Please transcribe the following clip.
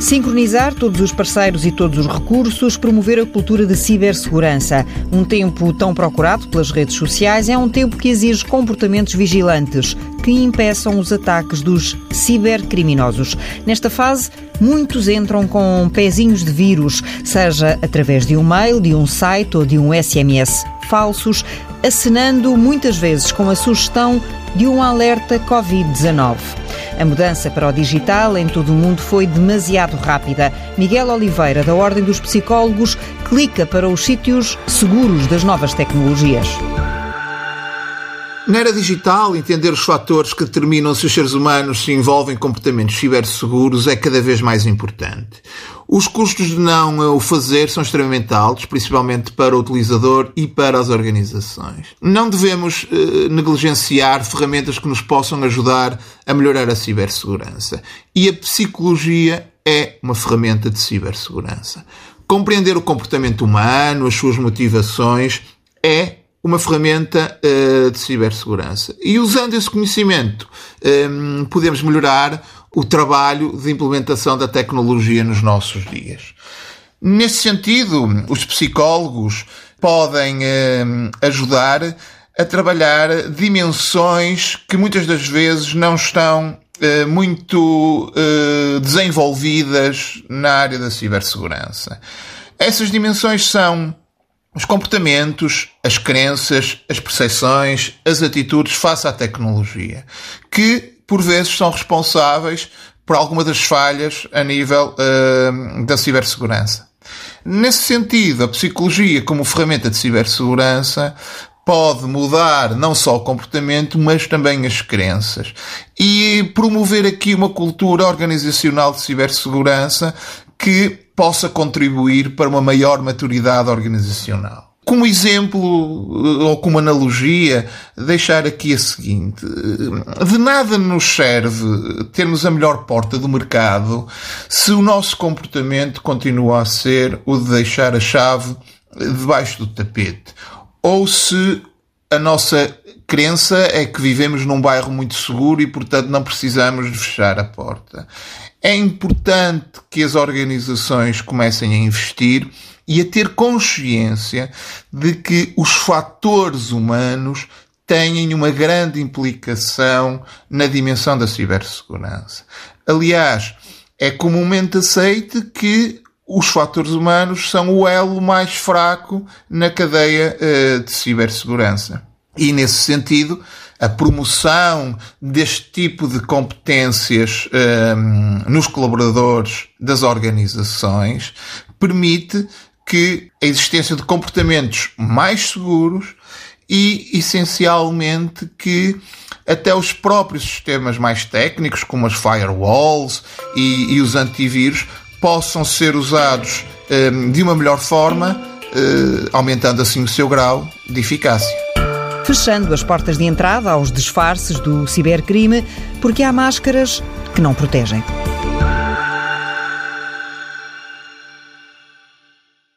Sincronizar todos os parceiros e todos os recursos, promover a cultura de cibersegurança. Um tempo tão procurado pelas redes sociais é um tempo que exige comportamentos vigilantes que impeçam os ataques dos cibercriminosos. Nesta fase, muitos entram com pezinhos de vírus, seja através de um mail, de um site ou de um SMS falsos, acenando muitas vezes com a sugestão de um alerta Covid-19. A mudança para o digital em todo o mundo foi demasiado rápida. Miguel Oliveira, da Ordem dos Psicólogos, clica para os sítios seguros das novas tecnologias. Na era digital, entender os fatores que determinam se os seres humanos se envolvem em comportamentos ciberseguros é cada vez mais importante. Os custos de não o fazer são extremamente altos, principalmente para o utilizador e para as organizações. Não devemos eh, negligenciar ferramentas que nos possam ajudar a melhorar a cibersegurança. E a psicologia é uma ferramenta de cibersegurança. Compreender o comportamento humano, as suas motivações, é uma ferramenta uh, de cibersegurança. E usando esse conhecimento, um, podemos melhorar o trabalho de implementação da tecnologia nos nossos dias. Nesse sentido, os psicólogos podem um, ajudar a trabalhar dimensões que muitas das vezes não estão uh, muito uh, desenvolvidas na área da cibersegurança. Essas dimensões são os comportamentos, as crenças, as percepções, as atitudes face à tecnologia, que por vezes são responsáveis por alguma das falhas a nível uh, da cibersegurança. Nesse sentido, a psicologia como ferramenta de cibersegurança pode mudar não só o comportamento, mas também as crenças. E promover aqui uma cultura organizacional de cibersegurança que possa contribuir para uma maior maturidade organizacional. Como exemplo ou como analogia, deixar aqui a seguinte: de nada nos serve termos a melhor porta do mercado se o nosso comportamento continua a ser o de deixar a chave debaixo do tapete, ou se a nossa crença é que vivemos num bairro muito seguro e, portanto, não precisamos de fechar a porta. É importante que as organizações comecem a investir e a ter consciência de que os fatores humanos têm uma grande implicação na dimensão da cibersegurança. Aliás, é comumente aceite que os fatores humanos são o elo mais fraco na cadeia uh, de cibersegurança. E nesse sentido, a promoção deste tipo de competências um, nos colaboradores das organizações permite que a existência de comportamentos mais seguros e, essencialmente, que até os próprios sistemas mais técnicos, como as firewalls e, e os antivírus, possam ser usados um, de uma melhor forma, uh, aumentando assim o seu grau de eficácia fechando as portas de entrada aos disfarces do cibercrime, porque há máscaras que não protegem.